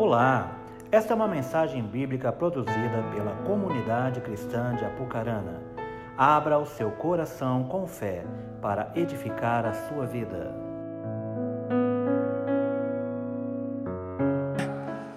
Olá, esta é uma mensagem bíblica produzida pela comunidade cristã de Apucarana. Abra o seu coração com fé para edificar a sua vida.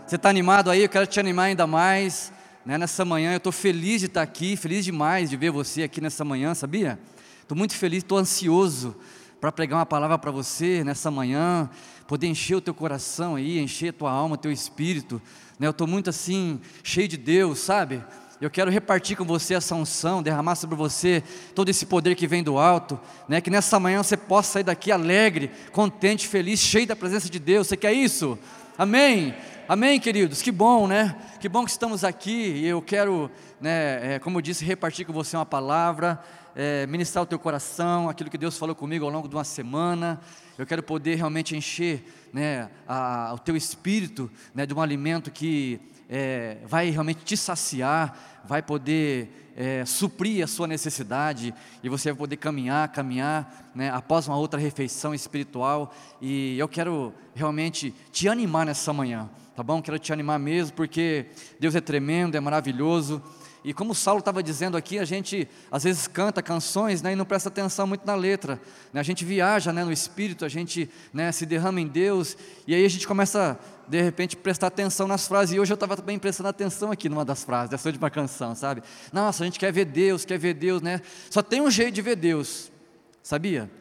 Você está animado aí? Eu quero te animar ainda mais. Né? Nessa manhã eu estou feliz de estar aqui, feliz demais de ver você aqui nessa manhã, sabia? Estou muito feliz, estou ansioso para pregar uma palavra para você nessa manhã, poder encher o teu coração aí, encher a tua alma, teu espírito. Né? Eu estou muito assim, cheio de Deus, sabe? Eu quero repartir com você essa unção, derramar sobre você todo esse poder que vem do alto, né? Que nessa manhã você possa sair daqui alegre, contente, feliz, cheio da presença de Deus. Você quer isso? Amém. Amém, queridos? Que bom, né? Que bom que estamos aqui e eu quero, né, é, como eu disse, repartir com você uma palavra é, ministrar o teu coração, aquilo que Deus falou comigo ao longo de uma semana. Eu quero poder realmente encher né, a, o teu espírito né, de um alimento que é, vai realmente te saciar, vai poder é, suprir a sua necessidade e você vai poder caminhar, caminhar né, após uma outra refeição espiritual. E eu quero realmente te animar nessa manhã, tá bom? Quero te animar mesmo, porque Deus é tremendo, é maravilhoso. E como o Saulo estava dizendo aqui, a gente às vezes canta canções né, e não presta atenção muito na letra. Né, a gente viaja né, no espírito, a gente né, se derrama em Deus, e aí a gente começa, de repente, prestar atenção nas frases. E hoje eu estava também prestando atenção aqui numa das frases, dessa última canção, sabe? Nossa, a gente quer ver Deus, quer ver Deus, né? Só tem um jeito de ver Deus, sabia?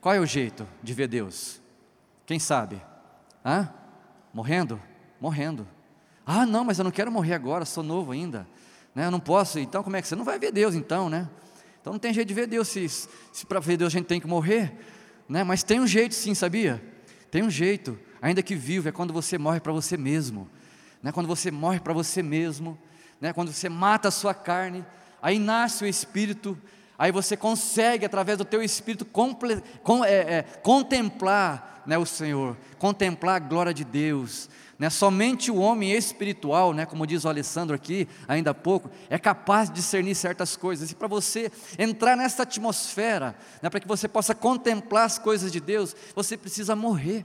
Qual é o jeito de ver Deus? Quem sabe? Hã? Morrendo? Morrendo. Ah, não, mas eu não quero morrer agora, sou novo ainda né? Eu não posso, então como é que você não vai ver Deus então, né? Então não tem jeito de ver Deus, se, se para ver Deus a gente tem que morrer, né? Mas tem um jeito sim, sabia? Tem um jeito, ainda que vivo, é quando você morre para você mesmo, né? Quando você morre para você mesmo, né? Quando você mata a sua carne, aí nasce o Espírito, aí você consegue através do teu Espírito com, é, é, contemplar, né, o Senhor, contemplar a glória de Deus, né? Somente o homem espiritual, né, como diz o Alessandro aqui ainda há pouco, é capaz de discernir certas coisas. E para você entrar nessa atmosfera, né, para que você possa contemplar as coisas de Deus, você precisa morrer.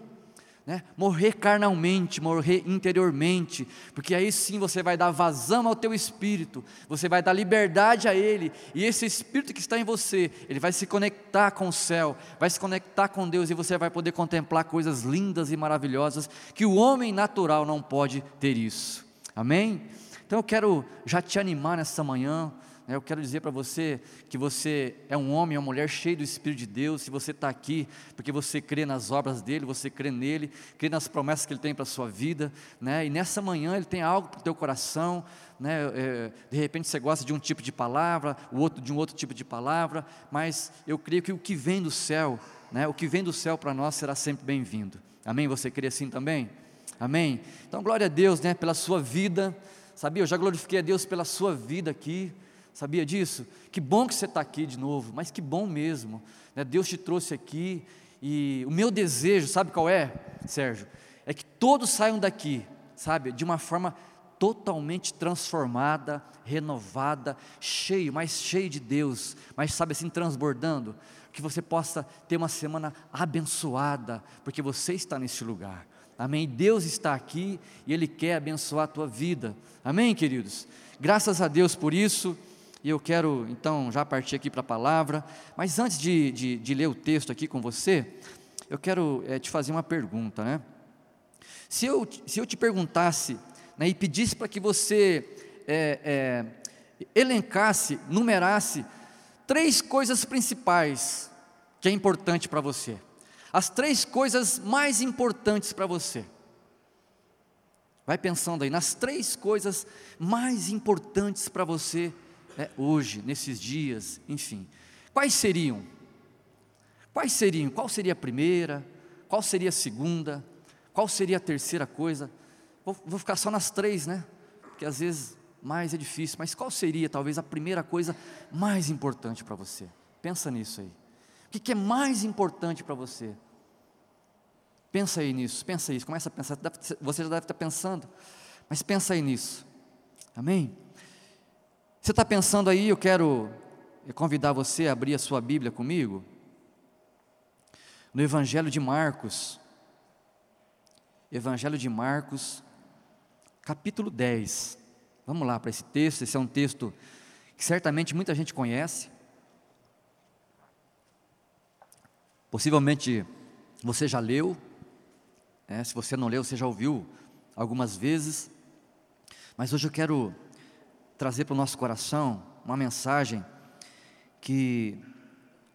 Né? Morrer carnalmente, morrer interiormente, porque aí sim você vai dar vazão ao teu espírito, você vai dar liberdade a ele, e esse espírito que está em você, ele vai se conectar com o céu, vai se conectar com Deus, e você vai poder contemplar coisas lindas e maravilhosas que o homem natural não pode ter isso. Amém? Então eu quero já te animar nessa manhã, eu quero dizer para você que você é um homem, uma mulher cheio do Espírito de Deus. Se você está aqui porque você crê nas obras dele, você crê nele, crê nas promessas que ele tem para a sua vida, né? e nessa manhã ele tem algo para o teu coração. Né? É, de repente você gosta de um tipo de palavra, o outro de um outro tipo de palavra, mas eu creio que o que vem do céu, né? o que vem do céu para nós será sempre bem-vindo. Amém? Você crê assim também? Amém? Então, glória a Deus né, pela sua vida. Sabia? Eu já glorifiquei a Deus pela sua vida aqui. Sabia disso? Que bom que você está aqui de novo, mas que bom mesmo. Né? Deus te trouxe aqui e o meu desejo, sabe qual é, Sérgio? É que todos saiam daqui, sabe, de uma forma totalmente transformada, renovada, cheio, mais cheio de Deus, mas sabe assim, transbordando, que você possa ter uma semana abençoada, porque você está nesse lugar. Amém? Deus está aqui e Ele quer abençoar a tua vida. Amém, queridos? Graças a Deus por isso. E eu quero então já partir aqui para a palavra, mas antes de, de, de, ler o texto aqui com você, eu quero é, te fazer uma pergunta, né? Se eu, se eu te perguntasse né, e pedisse para que você é, é, elencasse, numerasse três coisas principais que é importante para você, as três coisas mais importantes para você. Vai pensando aí nas três coisas mais importantes para você né, hoje, nesses dias, enfim. Quais seriam? Quais seriam? Qual seria a primeira? Qual seria a segunda? Qual seria a terceira coisa? Vou, vou ficar só nas três, né? Porque às vezes mais é difícil. Mas qual seria talvez a primeira coisa mais importante para você? Pensa nisso aí. O que, que é mais importante para você? Pensa aí nisso, pensa isso, começa a pensar. Você já deve estar pensando, mas pensa aí nisso. Amém? Você está pensando aí, eu quero convidar você a abrir a sua Bíblia comigo, no Evangelho de Marcos. Evangelho de Marcos, capítulo 10. Vamos lá para esse texto, esse é um texto que certamente muita gente conhece. Possivelmente você já leu, né? se você não leu, você já ouviu algumas vezes, mas hoje eu quero trazer para o nosso coração uma mensagem que,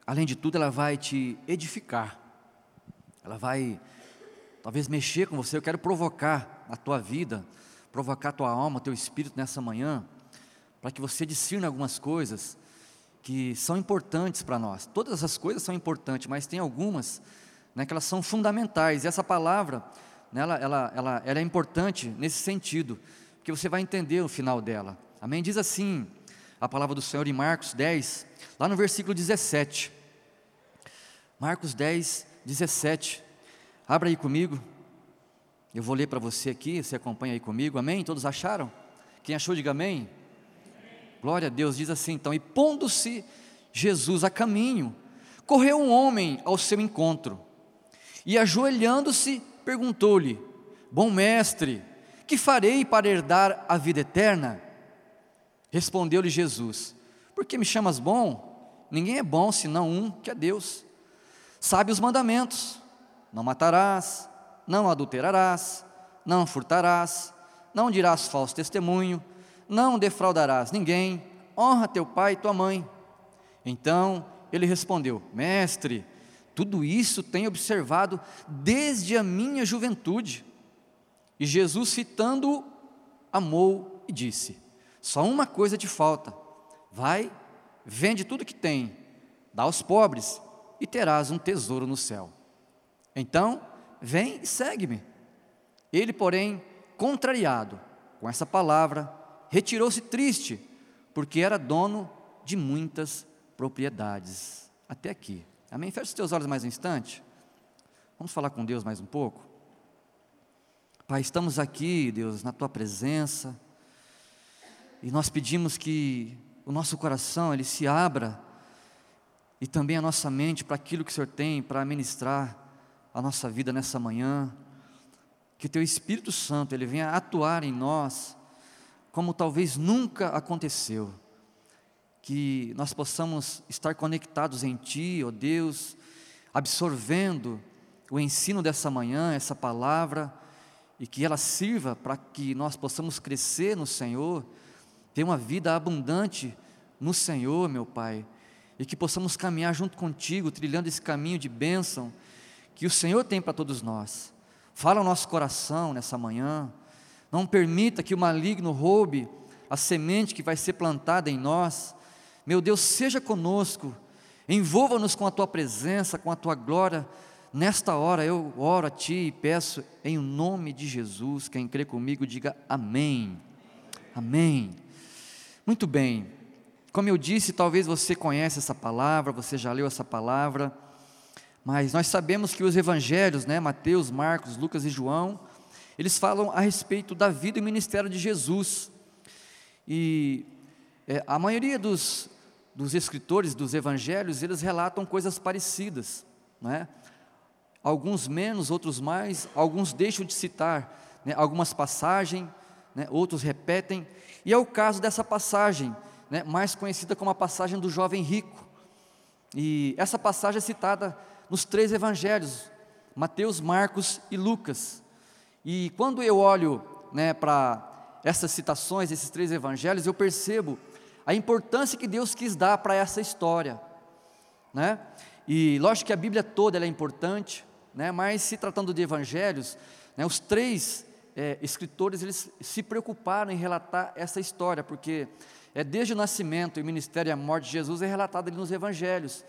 além de tudo, ela vai te edificar, ela vai talvez mexer com você. Eu quero provocar a tua vida, provocar a tua alma, teu espírito nessa manhã, para que você discirna algumas coisas que são importantes para nós. Todas as coisas são importantes, mas tem algumas né, que elas são fundamentais. E essa palavra, né, ela, ela, ela, ela é importante nesse sentido, porque você vai entender o final dela. Amém? Diz assim a palavra do Senhor em Marcos 10, lá no versículo 17. Marcos 10, 17. Abra aí comigo. Eu vou ler para você aqui, você acompanha aí comigo. Amém? Todos acharam? Quem achou, diga amém. Glória a Deus, diz assim então: E pondo-se Jesus a caminho, correu um homem ao seu encontro, e ajoelhando-se, perguntou-lhe: Bom mestre, que farei para herdar a vida eterna? Respondeu-lhe Jesus: Por que me chamas bom? Ninguém é bom senão um, que é Deus. Sabe os mandamentos: Não matarás, não adulterarás, não furtarás, não dirás falso testemunho, não defraudarás ninguém, honra teu pai e tua mãe. Então ele respondeu: Mestre, tudo isso tenho observado desde a minha juventude. E Jesus, fitando-o, amou e disse: Só uma coisa te falta. Vai, vende tudo que tem, dá aos pobres e terás um tesouro no céu. Então, vem e segue-me. Ele, porém, contrariado com essa palavra, retirou-se triste, porque era dono de muitas propriedades. Até aqui. Amém? Feche os teus olhos mais um instante. Vamos falar com Deus mais um pouco. Pai, estamos aqui, Deus, na tua presença. E nós pedimos que o nosso coração ele se abra e também a nossa mente para aquilo que o Senhor tem para ministrar a nossa vida nessa manhã. Que teu Espírito Santo ele venha atuar em nós como talvez nunca aconteceu. Que nós possamos estar conectados em Ti, ó oh Deus, absorvendo o ensino dessa manhã, essa palavra, e que ela sirva para que nós possamos crescer no Senhor, ter uma vida abundante no Senhor, meu Pai, e que possamos caminhar junto contigo, trilhando esse caminho de bênção que o Senhor tem para todos nós. Fala o nosso coração nessa manhã, não permita que o maligno roube a semente que vai ser plantada em nós. Meu Deus, seja conosco, envolva-nos com a tua presença, com a tua glória. Nesta hora eu oro a ti e peço em nome de Jesus. Quem crê comigo, diga amém. Amém. Muito bem. Como eu disse, talvez você conhece essa palavra, você já leu essa palavra, mas nós sabemos que os evangelhos, né, Mateus, Marcos, Lucas e João, eles falam a respeito da vida e ministério de Jesus. E é, a maioria dos, dos escritores dos evangelhos, eles relatam coisas parecidas, não é? Alguns menos, outros mais, alguns deixam de citar né, algumas passagens, né, outros repetem. E é o caso dessa passagem, né, mais conhecida como a passagem do jovem rico. E essa passagem é citada nos três evangelhos, Mateus, Marcos e Lucas. E quando eu olho né, para essas citações, esses três evangelhos, eu percebo a importância que Deus quis dar para essa história. Né? E lógico que a Bíblia toda é importante, né, mas se tratando de evangelhos, né, os três é, escritores eles se preocuparam em relatar essa história, porque é desde o nascimento e o ministério e a morte de Jesus é relatado ali nos evangelhos.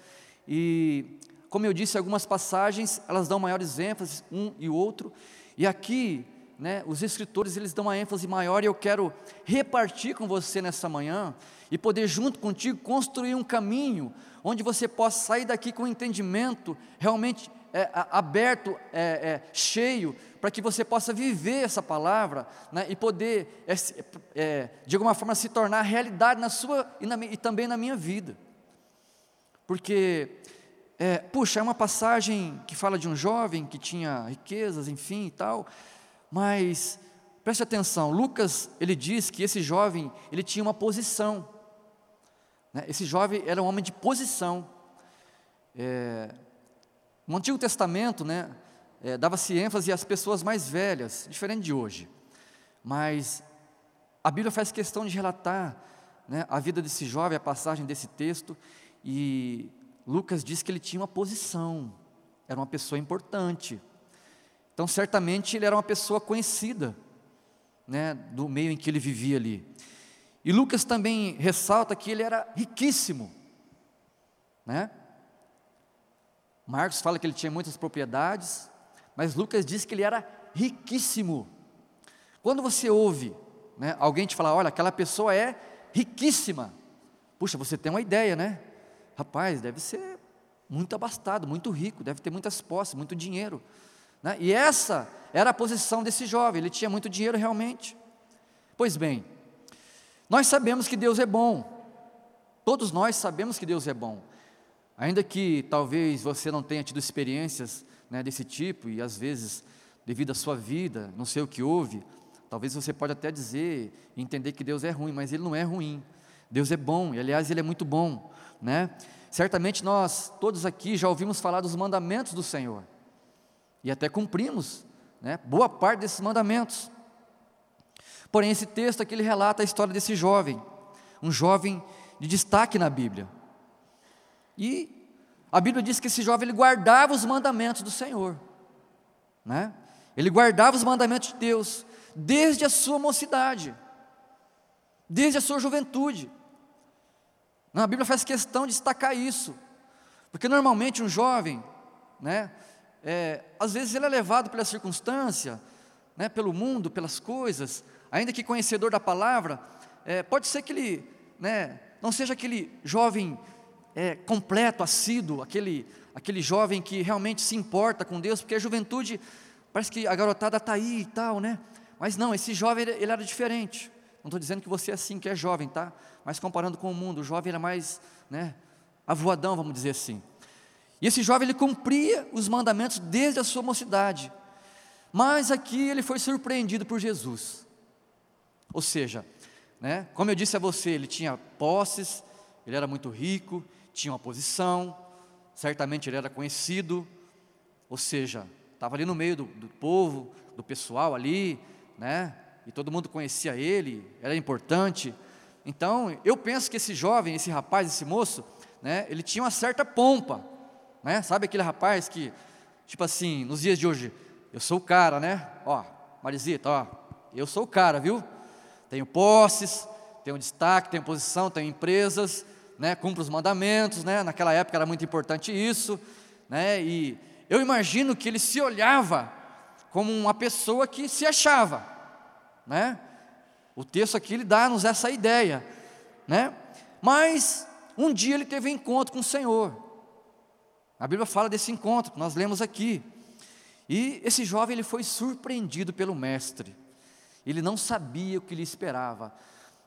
E como eu disse, algumas passagens elas dão maiores ênfases um e outro, e aqui, né, os escritores eles dão uma ênfase maior e eu quero repartir com você nessa manhã e poder junto contigo construir um caminho onde você possa sair daqui com um entendimento realmente é, aberto, é, é, cheio, para que você possa viver essa palavra né, e poder, é, é, de alguma forma, se tornar realidade na sua e, na, e também na minha vida. Porque é, puxa, é uma passagem que fala de um jovem que tinha riquezas, enfim e tal, mas Preste atenção, Lucas, ele diz que esse jovem, ele tinha uma posição. Né? Esse jovem era um homem de posição. É, no Antigo Testamento, né, é, dava-se ênfase às pessoas mais velhas, diferente de hoje. Mas a Bíblia faz questão de relatar né, a vida desse jovem, a passagem desse texto, e Lucas diz que ele tinha uma posição, era uma pessoa importante. Então, certamente, ele era uma pessoa conhecida, né, do meio em que ele vivia ali. E Lucas também ressalta que ele era riquíssimo, né? Marcos fala que ele tinha muitas propriedades, mas Lucas diz que ele era riquíssimo. Quando você ouve né, alguém te falar, olha, aquela pessoa é riquíssima, puxa, você tem uma ideia, né? Rapaz, deve ser muito abastado, muito rico, deve ter muitas posses, muito dinheiro. Né? E essa era a posição desse jovem, ele tinha muito dinheiro realmente. Pois bem, nós sabemos que Deus é bom, todos nós sabemos que Deus é bom, ainda que talvez você não tenha tido experiências né, desse tipo, e às vezes, devido à sua vida, não sei o que houve, talvez você pode até dizer entender que Deus é ruim, mas Ele não é ruim, Deus é bom, e aliás Ele é muito bom, né? Certamente nós, todos aqui, já ouvimos falar dos mandamentos do Senhor, e até cumprimos né, boa parte desses mandamentos. Porém, esse texto aqui ele relata a história desse jovem, um jovem de destaque na Bíblia. E a Bíblia diz que esse jovem ele guardava os mandamentos do Senhor, né? Ele guardava os mandamentos de Deus desde a sua mocidade, desde a sua juventude. A Bíblia faz questão de destacar isso, porque normalmente um jovem, né, é, às vezes ele é levado pela circunstância, né, pelo mundo, pelas coisas, ainda que conhecedor da palavra, é, pode ser que ele né, não seja aquele jovem é, completo, assíduo, aquele, aquele jovem que realmente se importa com Deus, porque a juventude, parece que a garotada está aí e tal, né? Mas não, esse jovem ele, era diferente. Não estou dizendo que você é assim, que é jovem, tá? Mas comparando com o mundo, o jovem era mais, né, avoadão, vamos dizer assim. E esse jovem ele cumpria os mandamentos desde a sua mocidade. Mas aqui ele foi surpreendido por Jesus. Ou seja, né, como eu disse a você, ele tinha posses, ele era muito rico, tinha uma posição, certamente ele era conhecido, ou seja, estava ali no meio do, do povo, do pessoal ali, né? E todo mundo conhecia ele, era importante. Então, eu penso que esse jovem, esse rapaz, esse moço, né, ele tinha uma certa pompa, né? Sabe aquele rapaz que, tipo assim, nos dias de hoje, eu sou o cara, né? Ó, Marisita, ó, eu sou o cara, viu? Tenho posses, tenho destaque, tenho posição, tenho empresas, né? Cumpro os mandamentos, né? Naquela época era muito importante isso, né? E eu imagino que ele se olhava como uma pessoa que se achava, né? O texto aqui ele dá-nos essa ideia, né? Mas um dia ele teve um encontro com o Senhor. A Bíblia fala desse encontro que nós lemos aqui. E esse jovem ele foi surpreendido pelo mestre. Ele não sabia o que lhe esperava.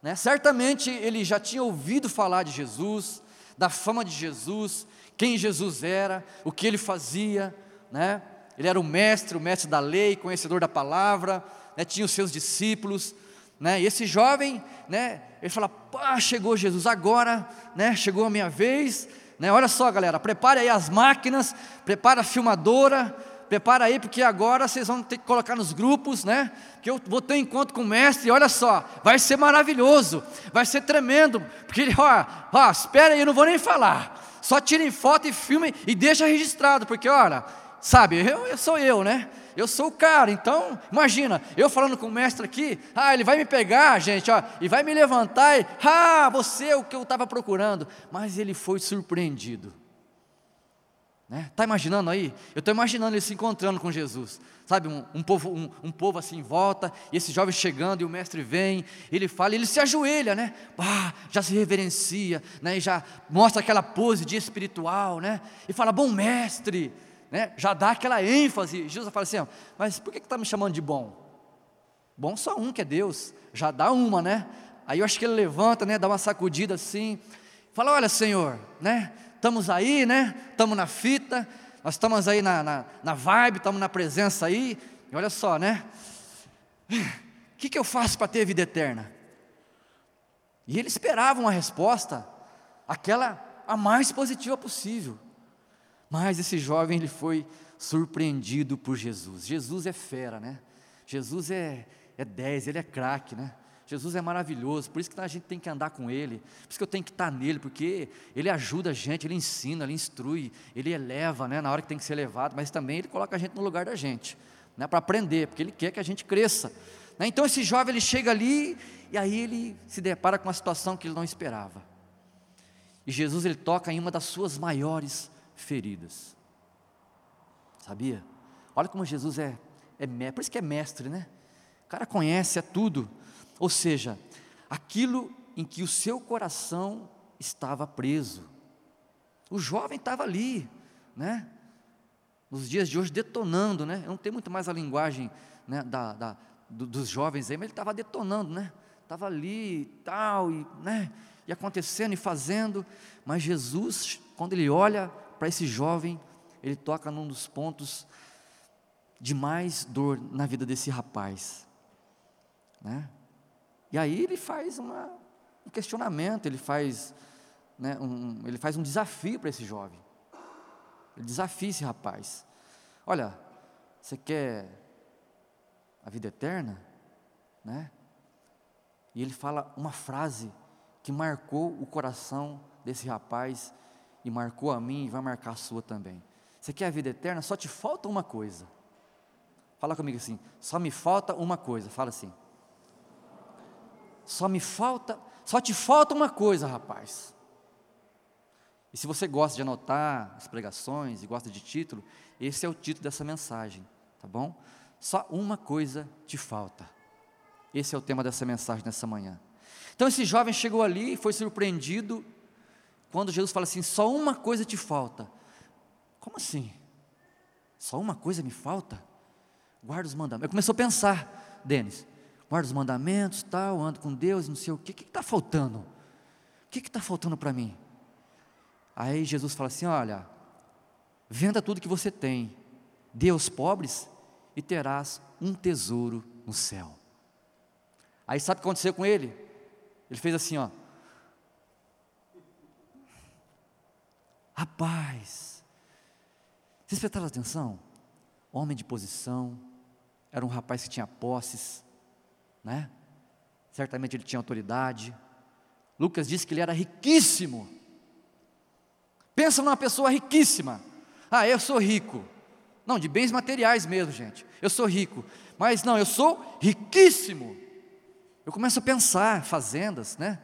Né? Certamente ele já tinha ouvido falar de Jesus, da fama de Jesus, quem Jesus era, o que ele fazia. Né? Ele era o mestre, o mestre da lei, conhecedor da palavra, né? tinha os seus discípulos. Né? E esse jovem, né? ele fala: Pá, chegou Jesus agora, né? chegou a minha vez né? Olha só, galera, prepare aí as máquinas, prepara a filmadora, prepara aí, porque agora vocês vão ter que colocar nos grupos, né? Que eu vou ter um encontro com o mestre, olha só, vai ser maravilhoso, vai ser tremendo, porque, ó, ó, espera aí, eu não vou nem falar, só tirem foto e filmem e deixa registrado, porque, olha, sabe, eu, eu sou eu, né? eu sou o cara, então, imagina, eu falando com o mestre aqui, ah, ele vai me pegar, gente, ó, e vai me levantar, e, ah, você é o que eu estava procurando, mas ele foi surpreendido. Né? Tá imaginando aí? Eu estou imaginando ele se encontrando com Jesus, sabe? Um, um povo, um, um, povo assim em volta, e esse jovem chegando, e o mestre vem, ele fala, ele se ajoelha, né? Ah, já se reverencia, né? E já mostra aquela pose de espiritual, né? E fala, bom mestre, né, já dá aquela ênfase. Jesus fala assim: mas por que está me chamando de bom? Bom só um que é Deus, já dá uma, né? Aí eu acho que ele levanta, né, dá uma sacudida assim, fala: Olha, Senhor, né? Estamos aí, né? Estamos na fita, nós estamos aí na, na, na vibe, estamos na presença aí, e olha só, né? O que, que eu faço para ter vida eterna? E ele esperava uma resposta, aquela a mais positiva possível. Mas esse jovem ele foi surpreendido por Jesus. Jesus é fera, né? Jesus é, é 10, ele é craque, né? Jesus é maravilhoso, por isso que a gente tem que andar com Ele, por isso que eu tenho que estar nele, porque Ele ajuda a gente, Ele ensina, Ele instrui, Ele eleva, né, na hora que tem que ser levado, mas também Ele coloca a gente no lugar da gente, né, para aprender, porque Ele quer que a gente cresça. Né? Então esse jovem ele chega ali e aí ele se depara com uma situação que ele não esperava. E Jesus ele toca em uma das suas maiores feridas. Sabia? Olha como Jesus é, é por isso que é mestre, né? O cara conhece é tudo. Ou seja, aquilo em que o seu coração estava preso. O jovem estava ali, né? Nos dias de hoje detonando, né? Não tenho muito mais a linguagem né, da, da do, dos jovens aí, mas ele estava detonando, né? Estava ali e tal, e, né? e acontecendo e fazendo, mas Jesus, quando ele olha para esse jovem, ele toca num dos pontos de mais dor na vida desse rapaz, né? E aí ele faz uma, um questionamento, ele faz, né, um, ele faz um desafio para esse jovem. Ele desafia esse rapaz. Olha, você quer a vida eterna, né? E ele fala uma frase que marcou o coração desse rapaz e marcou a mim e vai marcar a sua também. Você quer a vida eterna? Só te falta uma coisa. Fala comigo assim, só me falta uma coisa. Fala assim. Só me falta, só te falta uma coisa, rapaz. E se você gosta de anotar as pregações e gosta de título, esse é o título dessa mensagem, tá bom? Só uma coisa te falta. Esse é o tema dessa mensagem nessa manhã. Então esse jovem chegou ali e foi surpreendido quando Jesus fala assim: só uma coisa te falta. Como assim? Só uma coisa me falta? Guarda os mandamentos. Ele começou a pensar, Denis, guarda os mandamentos, tal, ando com Deus, não sei o que, o que está faltando? O que está faltando para mim? Aí Jesus fala assim: olha, venda tudo que você tem, dê aos pobres e terás um tesouro no céu. Aí sabe o que aconteceu com ele? Ele fez assim, ó. Rapaz, vocês prestaram atenção? Homem de posição, era um rapaz que tinha posses, né? Certamente ele tinha autoridade. Lucas disse que ele era riquíssimo. Pensa numa pessoa riquíssima. Ah, eu sou rico. Não, de bens materiais mesmo, gente. Eu sou rico. Mas não, eu sou riquíssimo. Eu começo a pensar, fazendas, né?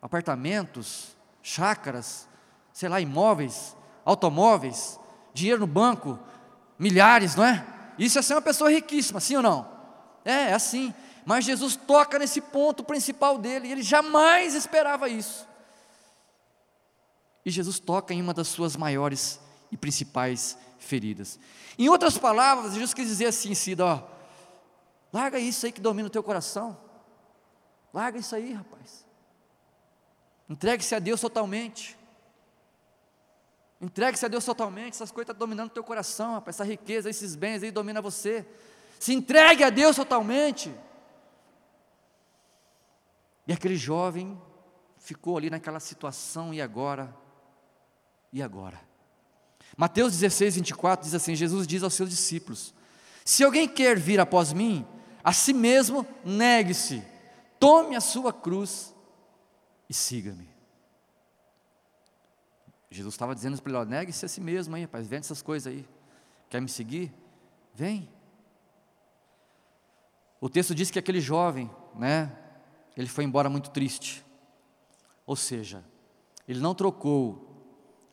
Apartamentos, chácaras, sei lá, imóveis, automóveis, dinheiro no banco, milhares, não é? Isso é ser uma pessoa riquíssima, sim ou não? É, é assim. Mas Jesus toca nesse ponto principal dele, e ele jamais esperava isso. E Jesus toca em uma das suas maiores e principais feridas. Em outras palavras, Jesus quis dizer assim, Cida, ó, larga isso aí que domina o teu coração, larga isso aí, rapaz, entregue-se a Deus totalmente, entregue-se a Deus totalmente, essas coisas estão dominando o teu coração, rapaz, essa riqueza, esses bens aí domina você, se entregue a Deus totalmente, e aquele jovem ficou ali naquela situação, e agora? E agora? Mateus 16, 24 diz assim: Jesus diz aos seus discípulos: Se alguém quer vir após mim, a si mesmo negue-se, tome a sua cruz e siga-me. Jesus estava dizendo para ele: negue-se a si mesmo aí, rapaz, vende essas coisas aí. Quer me seguir? Vem. O texto diz que aquele jovem, né, ele foi embora muito triste. Ou seja, ele não trocou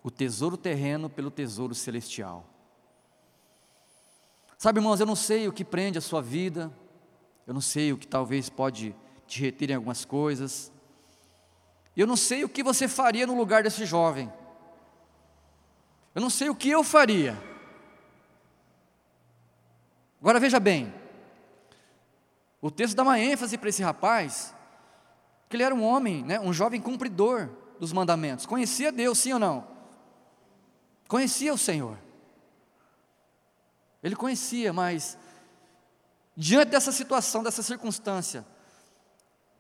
o tesouro terreno pelo tesouro celestial. Sabe, irmãos, eu não sei o que prende a sua vida, eu não sei o que talvez pode te reter em algumas coisas, eu não sei o que você faria no lugar desse jovem, eu não sei o que eu faria. Agora veja bem, o texto dá uma ênfase para esse rapaz, que ele era um homem, né, um jovem cumpridor dos mandamentos, conhecia Deus, sim ou não? Conhecia o Senhor. Ele conhecia, mas diante dessa situação, dessa circunstância,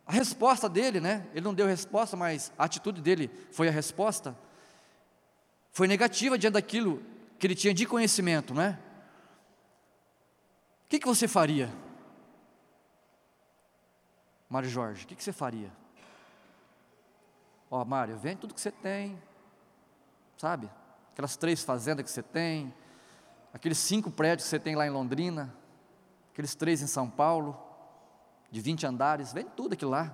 a resposta dele, né? Ele não deu resposta, mas a atitude dele foi a resposta. Foi negativa diante daquilo que ele tinha de conhecimento, né? O que, que você faria? Mário Jorge, o que, que você faria? Ó, Mário, vende tudo que você tem, sabe? Aquelas três fazendas que você tem, aqueles cinco prédios que você tem lá em Londrina, aqueles três em São Paulo, de 20 andares, vende tudo aquilo lá.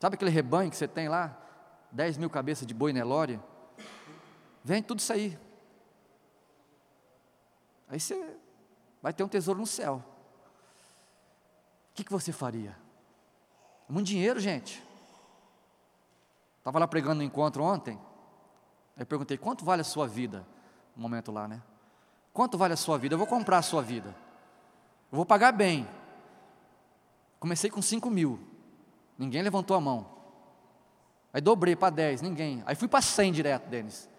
Sabe aquele rebanho que você tem lá? 10 mil cabeças de boi Nelore? Vende tudo isso aí. Aí você vai ter um tesouro no céu. O que, que você faria? Muito dinheiro, gente. Estava lá pregando no encontro ontem. Eu perguntei: quanto vale a sua vida? Um momento lá, né? Quanto vale a sua vida? Eu vou comprar a sua vida. Eu vou pagar bem. Comecei com 5 mil. Ninguém levantou a mão. Aí dobrei para 10, ninguém. Aí fui para 100 direto, Denis.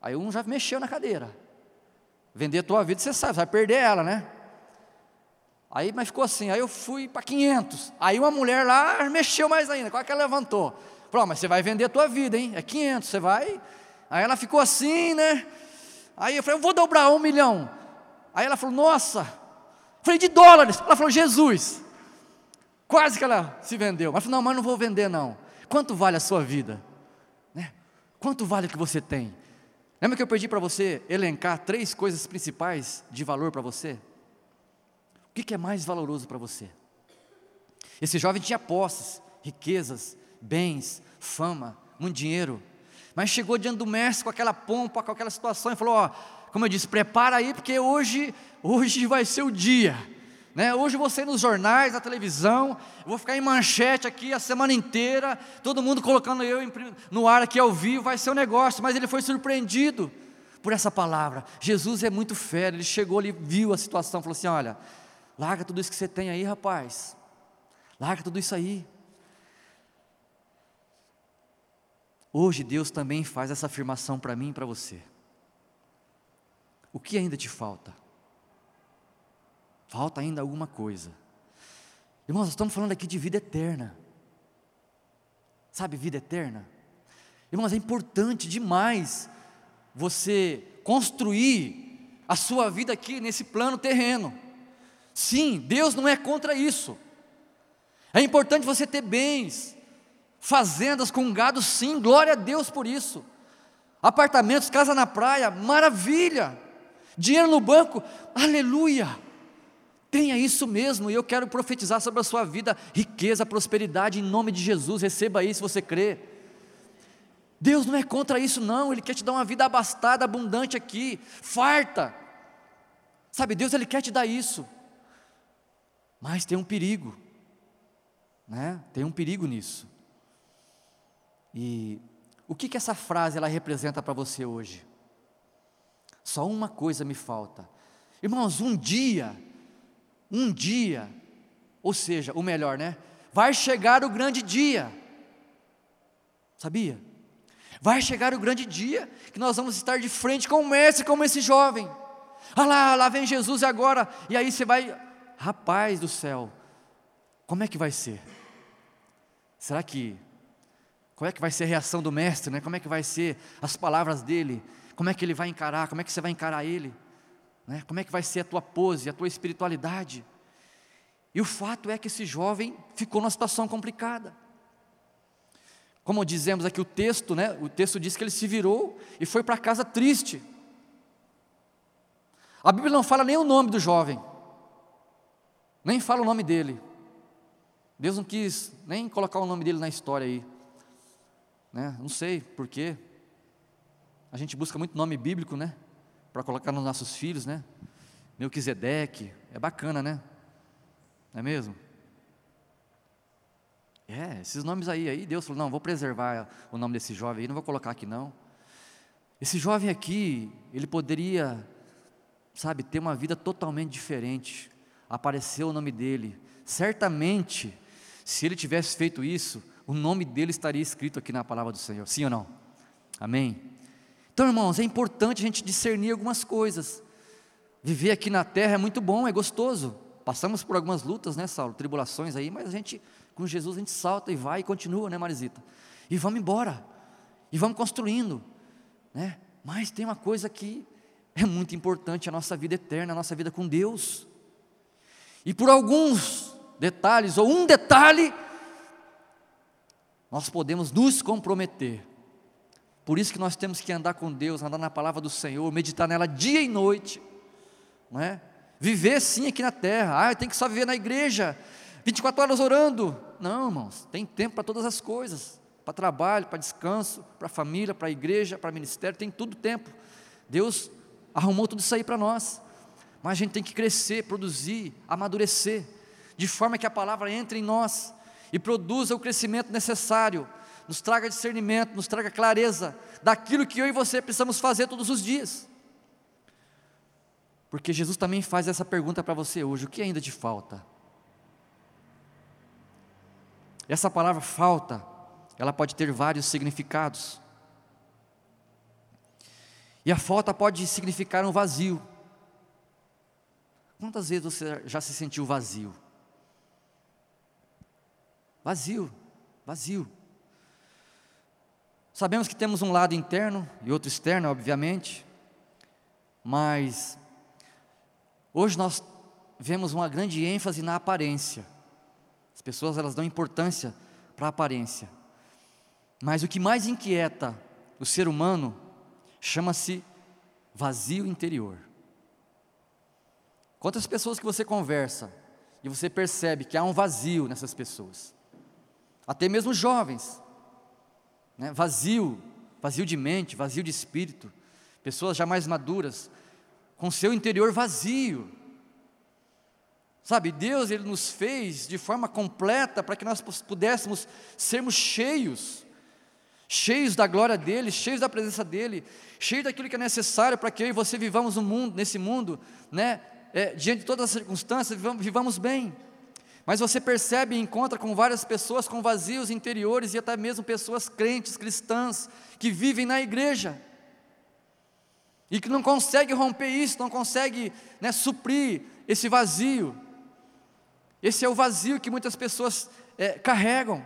Aí um já mexeu na cadeira. Vender a tua vida, você sabe, você vai perder ela, né? Aí, mas ficou assim, aí eu fui para 500. Aí uma mulher lá mexeu mais ainda, qual é que ela levantou? Falou, mas você vai vender a tua vida, hein? É 500, você vai? Aí ela ficou assim, né? Aí eu falei, eu vou dobrar um milhão. Aí ela falou, nossa, Falei, de dólares. Ela falou, Jesus. Quase que ela se vendeu. Mas falou, não, mas não vou vender não. Quanto vale a sua vida? Né? Quanto vale o que você tem? Lembra que eu pedi para você elencar três coisas principais de valor para você? O que, é mais valoroso para você? Esse jovem tinha posses, riquezas, bens, fama, muito dinheiro. Mas chegou diante do mestre com aquela pompa, com aquela situação e falou: Ó, como eu disse, prepara aí, porque hoje, hoje vai ser o dia. Né? Hoje você nos jornais, na televisão, vou ficar em manchete aqui a semana inteira, todo mundo colocando eu no ar aqui ao vivo, vai ser um negócio, mas ele foi surpreendido por essa palavra. Jesus é muito fera, ele chegou ali, viu a situação, falou assim: olha, larga tudo isso que você tem aí, rapaz, larga tudo isso aí. Hoje Deus também faz essa afirmação para mim e para você. O que ainda te falta? Falta ainda alguma coisa. Irmãos, nós estamos falando aqui de vida eterna. Sabe, vida eterna? Irmãos, é importante demais você construir a sua vida aqui nesse plano terreno. Sim, Deus não é contra isso. É importante você ter bens, fazendas com gado, sim, glória a Deus por isso. Apartamentos, casa na praia, maravilha dinheiro no banco, aleluia. Tenha isso mesmo, e eu quero profetizar sobre a sua vida riqueza, prosperidade, em nome de Jesus. Receba isso se você crê. Deus não é contra isso, não, Ele quer te dar uma vida abastada, abundante aqui, farta. Sabe, Deus Ele quer te dar isso, mas tem um perigo, né? Tem um perigo nisso. E o que que essa frase ela representa para você hoje? Só uma coisa me falta. Irmãos, um dia, um dia, ou seja, o melhor, né? Vai chegar o grande dia. Sabia? Vai chegar o grande dia que nós vamos estar de frente com o mestre, como esse jovem. Ah lá, lá vem Jesus agora. E aí você vai, rapaz do céu, como é que vai ser? Será que, como é que vai ser a reação do mestre, né? Como é que vai ser as palavras dele? como é que ele vai encarar, como é que você vai encarar ele, né? como é que vai ser a tua pose, a tua espiritualidade. E o fato é que esse jovem ficou numa situação complicada. Como dizemos aqui o texto, né? O texto diz que ele se virou e foi para casa triste. A Bíblia não fala nem o nome do jovem, nem fala o nome dele. Deus não quis nem colocar o nome dele na história aí. Né? Não sei por quê. A gente busca muito nome bíblico, né? Para colocar nos nossos filhos, né? Melquisedeque, é bacana, né? Não é mesmo? É, esses nomes aí, aí Deus falou, não, vou preservar o nome desse jovem aí, não vou colocar aqui não. Esse jovem aqui, ele poderia, sabe, ter uma vida totalmente diferente. Apareceu o nome dele. Certamente, se ele tivesse feito isso, o nome dele estaria escrito aqui na palavra do Senhor. Sim ou não? Amém? Então, irmãos, é importante a gente discernir algumas coisas. Viver aqui na terra é muito bom, é gostoso. Passamos por algumas lutas, né, Saulo? Tribulações aí, mas a gente, com Jesus, a gente salta e vai e continua, né, Marisita? E vamos embora. E vamos construindo, né? Mas tem uma coisa que é muito importante, a nossa vida eterna, a nossa vida com Deus. E por alguns detalhes, ou um detalhe, nós podemos nos comprometer. Por isso que nós temos que andar com Deus, andar na palavra do Senhor, meditar nela dia e noite, não é? Viver sim aqui na terra. Ah, tem que só viver na igreja, 24 horas orando. Não, irmãos, tem tempo para todas as coisas, para trabalho, para descanso, para família, para igreja, para ministério, tem tudo tempo. Deus arrumou tudo isso aí para nós. Mas a gente tem que crescer, produzir, amadurecer, de forma que a palavra entre em nós e produza o crescimento necessário, nos traga discernimento, nos traga clareza daquilo que eu e você precisamos fazer todos os dias. Porque Jesus também faz essa pergunta para você hoje: o que ainda te falta? Essa palavra falta, ela pode ter vários significados. E a falta pode significar um vazio. Quantas vezes você já se sentiu vazio? Vazio, vazio. Sabemos que temos um lado interno e outro externo, obviamente, mas hoje nós vemos uma grande ênfase na aparência. As pessoas elas dão importância para a aparência. Mas o que mais inquieta o ser humano chama-se vazio interior. Quantas pessoas que você conversa e você percebe que há um vazio nessas pessoas? até mesmo jovens, né? vazio, vazio de mente, vazio de espírito, pessoas já mais maduras, com seu interior vazio. Sabe, Deus ele nos fez de forma completa para que nós pudéssemos sermos cheios, cheios da glória dele, cheios da presença dele, cheios daquilo que é necessário para que eu e você vivamos no mundo, nesse mundo, né? É, diante de todas as circunstâncias, vivamos, vivamos bem. Mas você percebe e encontra com várias pessoas com vazios interiores e até mesmo pessoas crentes, cristãs, que vivem na igreja e que não consegue romper isso, não consegue né, suprir esse vazio. Esse é o vazio que muitas pessoas é, carregam.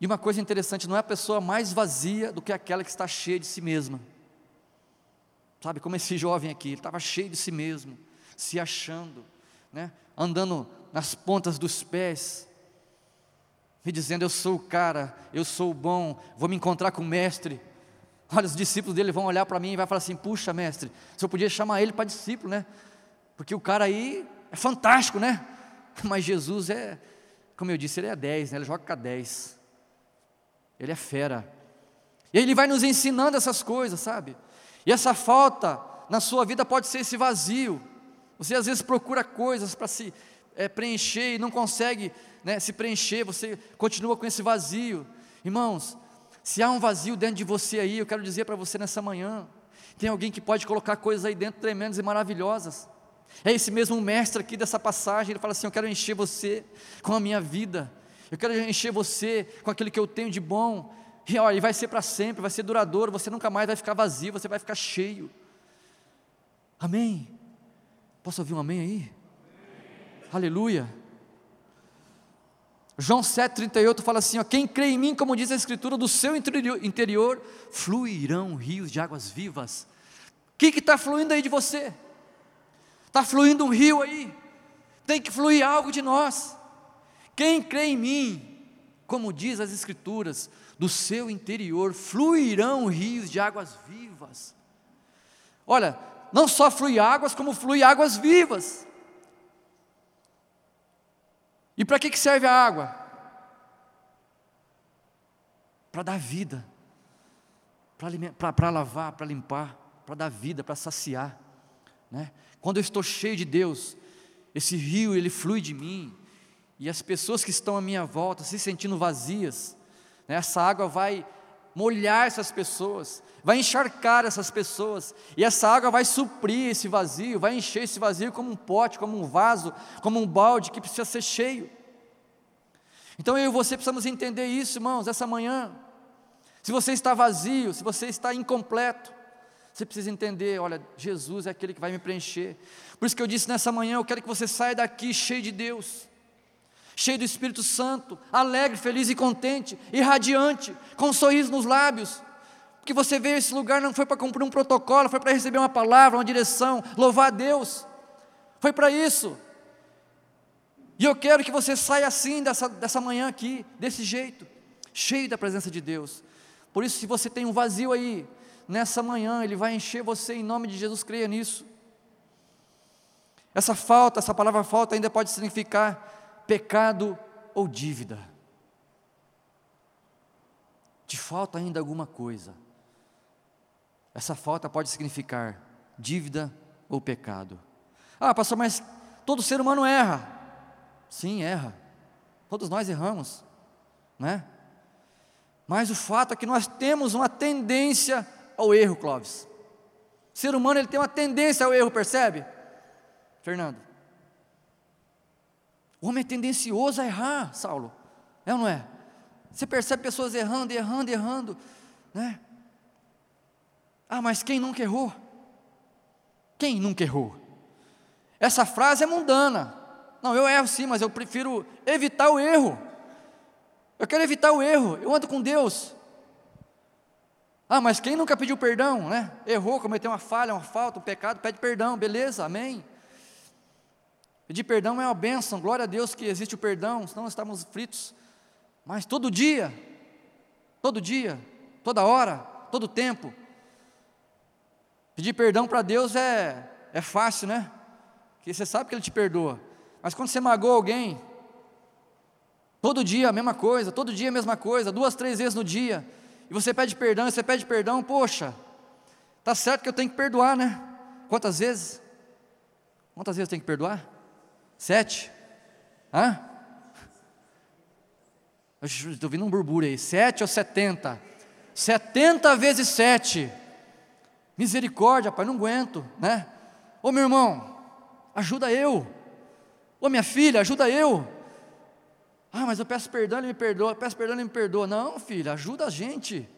E uma coisa interessante, não é a pessoa mais vazia do que aquela que está cheia de si mesma. Sabe, como esse jovem aqui, ele estava cheio de si mesmo, se achando né, andando nas pontas dos pés, e dizendo: Eu sou o cara, eu sou o bom, vou me encontrar com o mestre. Olha, os discípulos dele vão olhar para mim e vai falar assim: Puxa, mestre, se eu podia chamar ele para discípulo, né? Porque o cara aí é fantástico, né? Mas Jesus é, como eu disse, ele é 10, né? ele joga com 10. Ele é fera. E ele vai nos ensinando essas coisas, sabe? E essa falta na sua vida pode ser esse vazio. Você às vezes procura coisas para se é, preencher e não consegue né, se preencher, você continua com esse vazio. Irmãos, se há um vazio dentro de você aí, eu quero dizer para você nessa manhã: tem alguém que pode colocar coisas aí dentro tremendas e maravilhosas. É esse mesmo mestre aqui dessa passagem, ele fala assim: Eu quero encher você com a minha vida, eu quero encher você com aquilo que eu tenho de bom, e olha, vai ser para sempre, vai ser duradouro, você nunca mais vai ficar vazio, você vai ficar cheio. Amém? Posso ouvir um amém aí? Amém. Aleluia. João 7,38 fala assim: ó, quem crê em mim, como diz a Escritura, do seu interior, interior fluirão rios de águas vivas. O que está fluindo aí de você? Está fluindo um rio aí, tem que fluir algo de nós. Quem crê em mim, como diz as Escrituras, do seu interior fluirão rios de águas vivas. Olha, não só flui águas, como flui águas vivas. E para que, que serve a água? Para dar vida, para lavar, para limpar, para dar vida, para saciar. Né? Quando eu estou cheio de Deus, esse rio ele flui de mim, e as pessoas que estão à minha volta se sentindo vazias? Essa água vai molhar essas pessoas, vai encharcar essas pessoas, e essa água vai suprir esse vazio, vai encher esse vazio como um pote, como um vaso, como um balde que precisa ser cheio. Então eu e você precisamos entender isso, irmãos, essa manhã. Se você está vazio, se você está incompleto, Você precisa entender, olha, Jesus é aquele que vai me preencher. Por isso que eu disse nessa manhã, eu quero que você saia daqui cheio de Deus, cheio do Espírito Santo, alegre, feliz e contente, irradiante, com um sorriso nos lábios. Porque você veio a esse lugar não foi para cumprir um protocolo, foi para receber uma palavra, uma direção, louvar a Deus. Foi para isso. E eu quero que você saia assim dessa, dessa manhã aqui, desse jeito, cheio da presença de Deus. Por isso, se você tem um vazio aí, nessa manhã, Ele vai encher você em nome de Jesus, creia nisso. Essa falta, essa palavra falta ainda pode significar pecado ou dívida. Te falta ainda alguma coisa. Essa falta pode significar dívida ou pecado. Ah, pastor, mas todo ser humano erra. Sim, erra. Todos nós erramos, né? Mas o fato é que nós temos uma tendência ao erro, Clóvis. O ser humano ele tem uma tendência ao erro, percebe? Fernando. O homem é tendencioso a errar, Saulo. É ou não é? Você percebe pessoas errando, errando, errando, né? Ah, mas quem nunca errou? Quem nunca errou? Essa frase é mundana. Não, eu erro sim, mas eu prefiro evitar o erro. Eu quero evitar o erro. Eu ando com Deus. Ah, mas quem nunca pediu perdão, né? Errou, cometeu uma falha, uma falta, um pecado, pede perdão, beleza, amém. Pedir perdão é uma bênção, glória a Deus que existe o perdão, senão estamos fritos. Mas todo dia, todo dia, toda hora, todo tempo. Pedir perdão para Deus é, é fácil, né? Porque você sabe que Ele te perdoa. Mas quando você magoa alguém, todo dia a mesma coisa, todo dia a mesma coisa, duas, três vezes no dia, e você pede perdão, e você pede perdão, poxa, tá certo que eu tenho que perdoar, né? Quantas vezes? Quantas vezes eu tenho que perdoar? Sete? Hã? Estou ouvindo um burburo aí. Sete ou setenta? Setenta vezes sete. Misericórdia, pai, não aguento, né? Ô meu irmão, ajuda eu. Ô minha filha, ajuda eu. Ah, mas eu peço perdão, ele me perdoa. Eu peço perdão, ele me perdoa. Não, filha, ajuda a gente.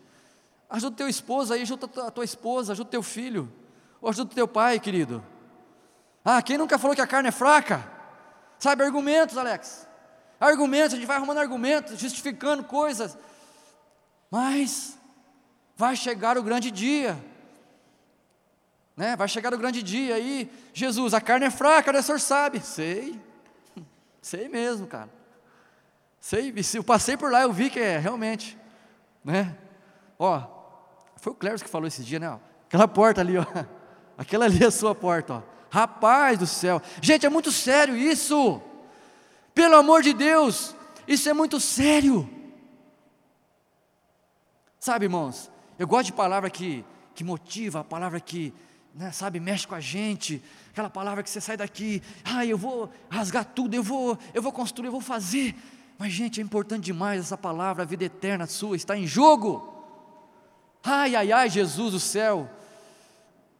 Ajuda teu esposo aí, ajuda a tua esposa, ajuda teu filho. Ou ajuda teu pai, querido. Ah, quem nunca falou que a carne é fraca? Sabe, argumentos, Alex. Argumentos, a gente vai arrumando argumentos, justificando coisas. Mas vai chegar o grande dia. Né? Vai chegar o grande dia aí. Jesus, a carne é fraca, né? O senhor sabe. Sei. Sei mesmo, cara. Sei, eu passei por lá, eu vi que é realmente, né? Ó, foi o Cléris que falou esse dia, né? Aquela porta ali, ó. Aquela ali é a sua porta, ó. Rapaz do céu. Gente, é muito sério isso. Pelo amor de Deus, isso é muito sério. Sabe, irmãos, eu gosto de palavra que, que motiva, a palavra que, né, sabe, mexe com a gente, aquela palavra que você sai daqui, ah, eu vou rasgar tudo, eu vou, eu vou construir, eu vou fazer. Mas, gente, é importante demais essa palavra, a vida eterna sua está em jogo. Ai, ai, ai, Jesus do céu,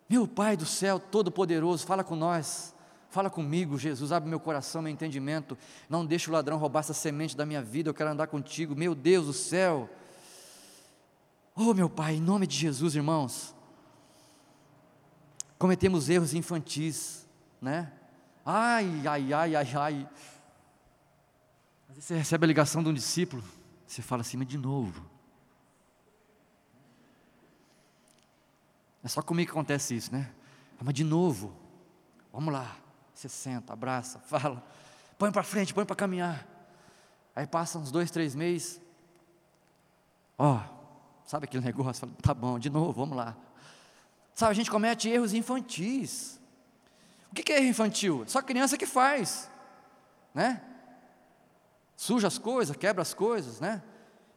meu Pai do céu, Todo-Poderoso, fala com nós, fala comigo, Jesus, abre meu coração, meu entendimento, não deixe o ladrão roubar essa semente da minha vida, eu quero andar contigo, meu Deus do céu. Oh, meu Pai, em nome de Jesus, irmãos, cometemos erros infantis, né? Ai, ai, ai, ai, ai, você recebe a ligação de um discípulo, você fala assim, mas de novo. É só comigo que acontece isso, né? Ah, mas de novo, vamos lá. Você senta, abraça, fala, põe para frente, põe para caminhar. Aí passa uns dois, três meses. Ó, sabe aquele negócio? Fala, tá bom, de novo, vamos lá. Sabe, a gente comete erros infantis. O que é erro infantil? Só criança que faz, né? suja as coisas, quebra as coisas, né?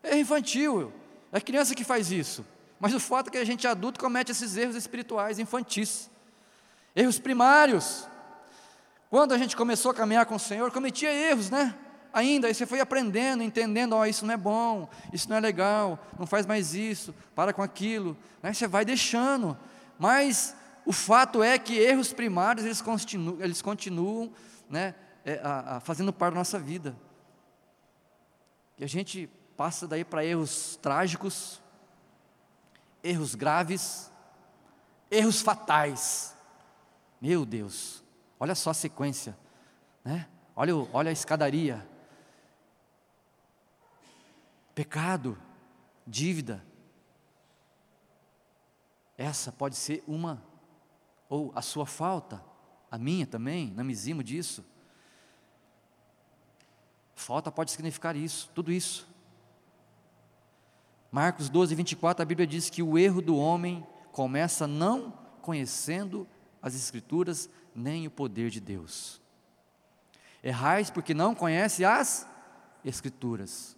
É infantil, é criança que faz isso. Mas o fato é que a gente adulto comete esses erros espirituais infantis, erros primários. Quando a gente começou a caminhar com o Senhor, cometia erros, né? Ainda, aí você foi aprendendo, entendendo, ó, oh, isso não é bom, isso não é legal, não faz mais isso, para com aquilo, né? Você vai deixando, mas o fato é que erros primários, eles continuam, eles continuam né, é, a, a, fazendo parte da nossa vida. E a gente passa daí para erros trágicos, erros graves, erros fatais. Meu Deus, olha só a sequência, né? Olha, olha a escadaria. Pecado, dívida. Essa pode ser uma, ou a sua falta, a minha também, não me zimo disso. Falta pode significar isso, tudo isso. Marcos 12, 24, a Bíblia diz que o erro do homem começa não conhecendo as Escrituras nem o poder de Deus. Errais porque não conhece as Escrituras.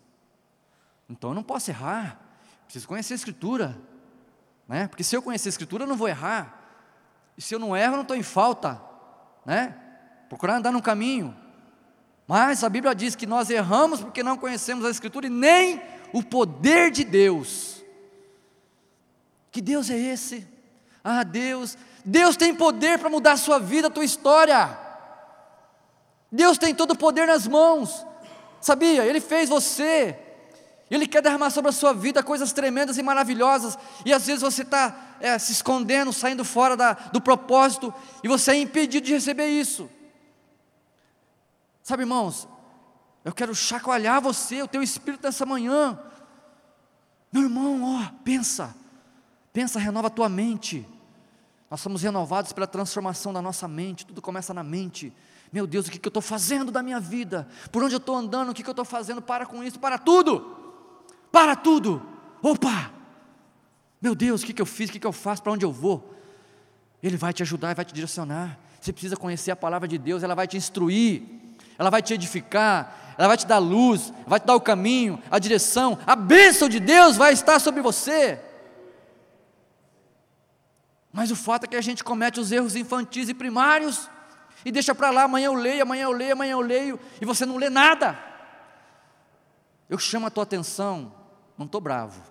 Então eu não posso errar, preciso conhecer a Escritura, né? porque se eu conhecer a Escritura eu não vou errar, e se eu não erro eu não estou em falta, né? procurar andar no caminho. Mas a Bíblia diz que nós erramos porque não conhecemos a Escritura e nem o poder de Deus. Que Deus é esse? Ah, Deus, Deus tem poder para mudar a sua vida, a tua história. Deus tem todo o poder nas mãos. Sabia? Ele fez você. Ele quer derramar sobre a sua vida coisas tremendas e maravilhosas. E às vezes você está é, se escondendo, saindo fora da, do propósito, e você é impedido de receber isso. Sabe, irmãos, eu quero chacoalhar você, o teu espírito nessa manhã. Meu irmão, ó, pensa, pensa, renova a tua mente. Nós somos renovados pela transformação da nossa mente, tudo começa na mente. Meu Deus, o que, que eu estou fazendo da minha vida? Por onde eu estou andando? O que, que eu estou fazendo? Para com isso, para tudo! Para tudo! Opa! Meu Deus, o que, que eu fiz? O que, que eu faço? Para onde eu vou? Ele vai te ajudar e vai te direcionar. Você precisa conhecer a palavra de Deus, ela vai te instruir ela vai te edificar, ela vai te dar luz, vai te dar o caminho, a direção, a bênção de Deus vai estar sobre você. Mas o fato é que a gente comete os erros infantis e primários e deixa para lá, amanhã eu leio, amanhã eu leio, amanhã eu leio, e você não lê nada. Eu chamo a tua atenção, não estou bravo,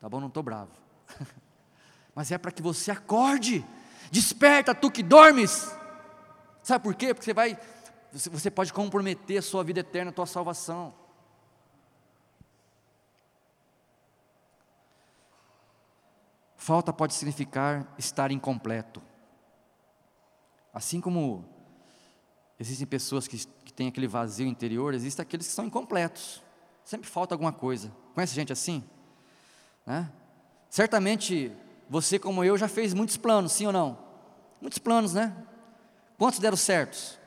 tá bom? Não estou bravo, mas é para que você acorde, desperta tu que dormes. Sabe por quê? Porque você vai você pode comprometer a sua vida eterna, a tua salvação. Falta pode significar estar incompleto. Assim como existem pessoas que, que têm aquele vazio interior, existem aqueles que são incompletos. Sempre falta alguma coisa. Conhece gente assim? Né? Certamente você, como eu, já fez muitos planos, sim ou não? Muitos planos, né? Quantos deram certos?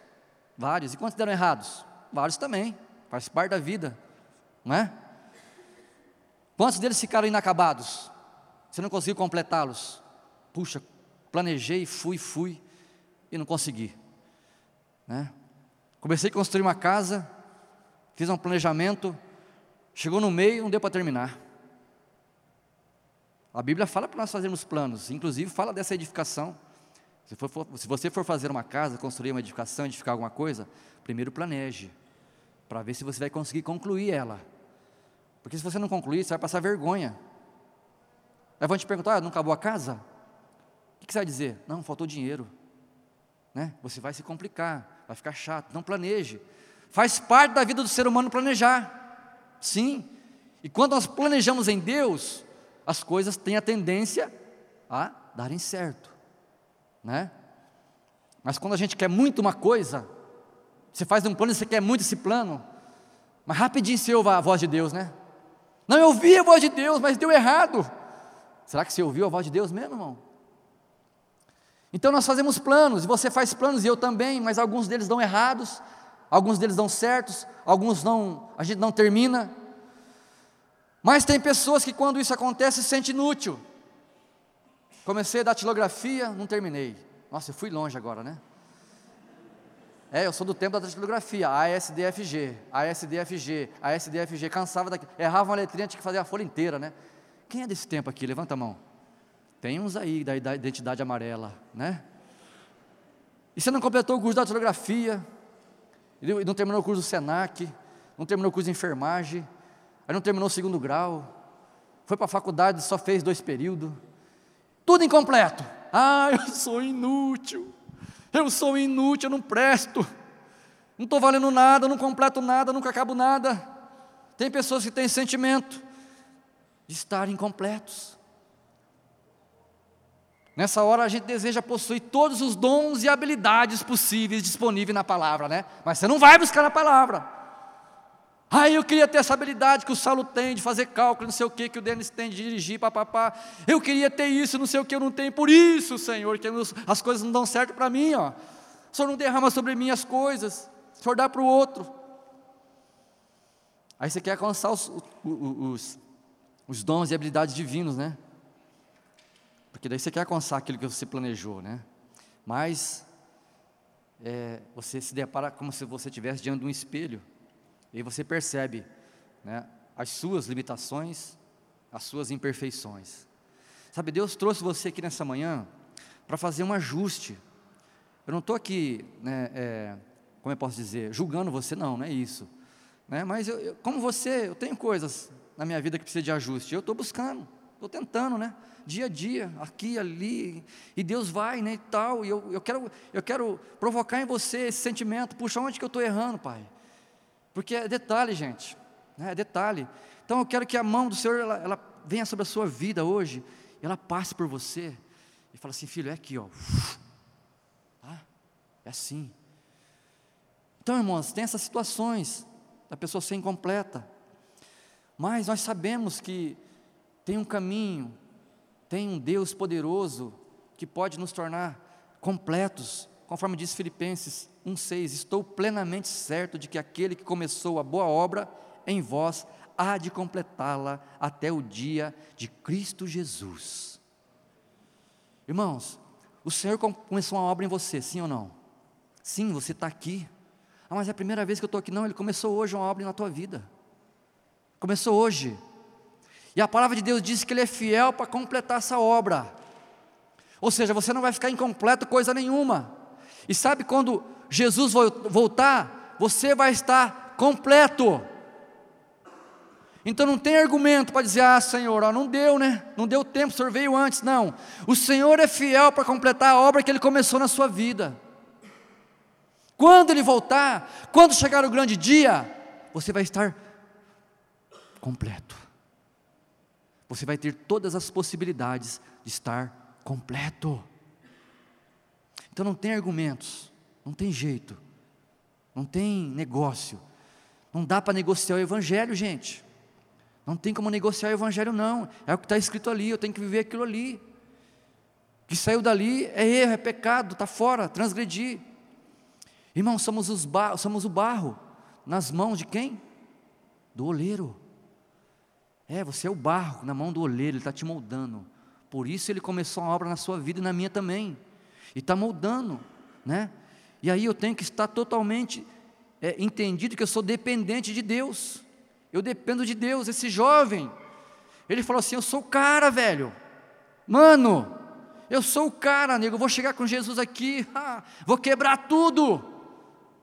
Vários. E quantos deram errados? Vários também. Faz parte da vida, não é? Quantos deles ficaram inacabados? Você não conseguiu completá-los? Puxa, planejei, fui, fui e não consegui. Né? Comecei a construir uma casa, fiz um planejamento, chegou no meio, não deu para terminar. A Bíblia fala para nós fazermos planos, inclusive fala dessa edificação. Se, for, se você for fazer uma casa, construir uma edificação, edificar alguma coisa, primeiro planeje, para ver se você vai conseguir concluir ela. Porque se você não concluir, você vai passar vergonha. Aí vão te perguntar: ah, não acabou a casa? O que você vai dizer? Não, faltou dinheiro. Né? Você vai se complicar, vai ficar chato. Não planeje. Faz parte da vida do ser humano planejar. Sim. E quando nós planejamos em Deus, as coisas têm a tendência a darem certo né? Mas quando a gente quer muito uma coisa, você faz um plano e você quer muito esse plano, mas rapidinho você ouve a voz de Deus, né? Não, eu ouvi a voz de Deus, mas deu errado. Será que você ouviu a voz de Deus mesmo, irmão? Então nós fazemos planos, e você faz planos e eu também, mas alguns deles dão errados, alguns deles dão certos, alguns não, a gente não termina. Mas tem pessoas que quando isso acontece se sente inútil. Comecei a datilografia, não terminei. Nossa, eu fui longe agora, né? É, eu sou do tempo da datilografia, ASDFG, ASDFG, ASDFG, cansava daqui, errava uma letrinha, tinha que fazer a folha inteira, né? Quem é desse tempo aqui? Levanta a mão. Tem uns aí da identidade amarela, né? E você não completou o curso da datilografia, e não terminou o curso do SENAC, não terminou o curso de enfermagem, aí não terminou o segundo grau, foi para a faculdade, só fez dois períodos, tudo incompleto. Ah, eu sou inútil. Eu sou inútil, eu não presto. Não estou valendo nada, não completo nada, nunca acabo nada. Tem pessoas que têm sentimento de estar incompletos. Nessa hora a gente deseja possuir todos os dons e habilidades possíveis disponíveis na palavra, né? Mas você não vai buscar na palavra. Ah, eu queria ter essa habilidade que o Saulo tem de fazer cálculo, não sei o que, que o Denis tem de dirigir, papapá. Eu queria ter isso, não sei o que, eu não tenho. Por isso, Senhor, que as coisas não dão certo para mim, ó. O Senhor não derrama sobre mim as coisas. O Senhor dá para o outro. Aí você quer alcançar os, os, os dons e habilidades divinos, né? Porque daí você quer alcançar aquilo que você planejou, né? Mas é, você se depara como se você estivesse diante de um espelho. E você percebe né, as suas limitações, as suas imperfeições. Sabe, Deus trouxe você aqui nessa manhã para fazer um ajuste. Eu não estou aqui, né, é, como eu posso dizer, julgando você, não, não é isso. Né? Mas eu, eu, como você, eu tenho coisas na minha vida que precisa de ajuste. Eu estou buscando, estou tentando, né? dia a dia, aqui, ali, e Deus vai, né, e tal, e eu, eu, quero, eu quero provocar em você esse sentimento, puxa, onde que eu estou errando, Pai? Porque é detalhe, gente, né, é detalhe. Então eu quero que a mão do Senhor, ela, ela venha sobre a sua vida hoje, e ela passe por você, e fala assim, filho, é aqui, ó, tá? é assim. Então, irmãos, tem essas situações, da pessoa ser incompleta, mas nós sabemos que tem um caminho, tem um Deus poderoso que pode nos tornar completos, conforme diz Filipenses 1,6: Estou plenamente certo de que aquele que começou a boa obra em vós há de completá-la até o dia de Cristo Jesus. Irmãos, o Senhor começou uma obra em você, sim ou não? Sim, você está aqui. Ah, mas é a primeira vez que eu estou aqui. Não, Ele começou hoje uma obra na tua vida. Começou hoje. E a palavra de Deus diz que Ele é fiel para completar essa obra. Ou seja, você não vai ficar incompleto coisa nenhuma. E sabe quando Jesus voltar, você vai estar completo. Então não tem argumento para dizer, ah Senhor, ó, não deu, né? Não deu tempo, o Senhor veio antes. Não. O Senhor é fiel para completar a obra que Ele começou na sua vida. Quando Ele voltar, quando chegar o grande dia, você vai estar completo você vai ter todas as possibilidades de estar completo. Então não tem argumentos, não tem jeito, não tem negócio, não dá para negociar o Evangelho, gente. Não tem como negociar o Evangelho, não. É o que está escrito ali, eu tenho que viver aquilo ali. O que saiu dali é erro, é pecado, está fora, transgredir. Irmão, somos, os somos o barro nas mãos de quem? Do oleiro. É, você é o barro na mão do oleiro, ele está te moldando. Por isso ele começou a obra na sua vida e na minha também. E está moldando, né? E aí eu tenho que estar totalmente é, entendido que eu sou dependente de Deus. Eu dependo de Deus. Esse jovem, ele falou assim: Eu sou o cara, velho. Mano, eu sou o cara, nego. Eu vou chegar com Jesus aqui, vou quebrar tudo.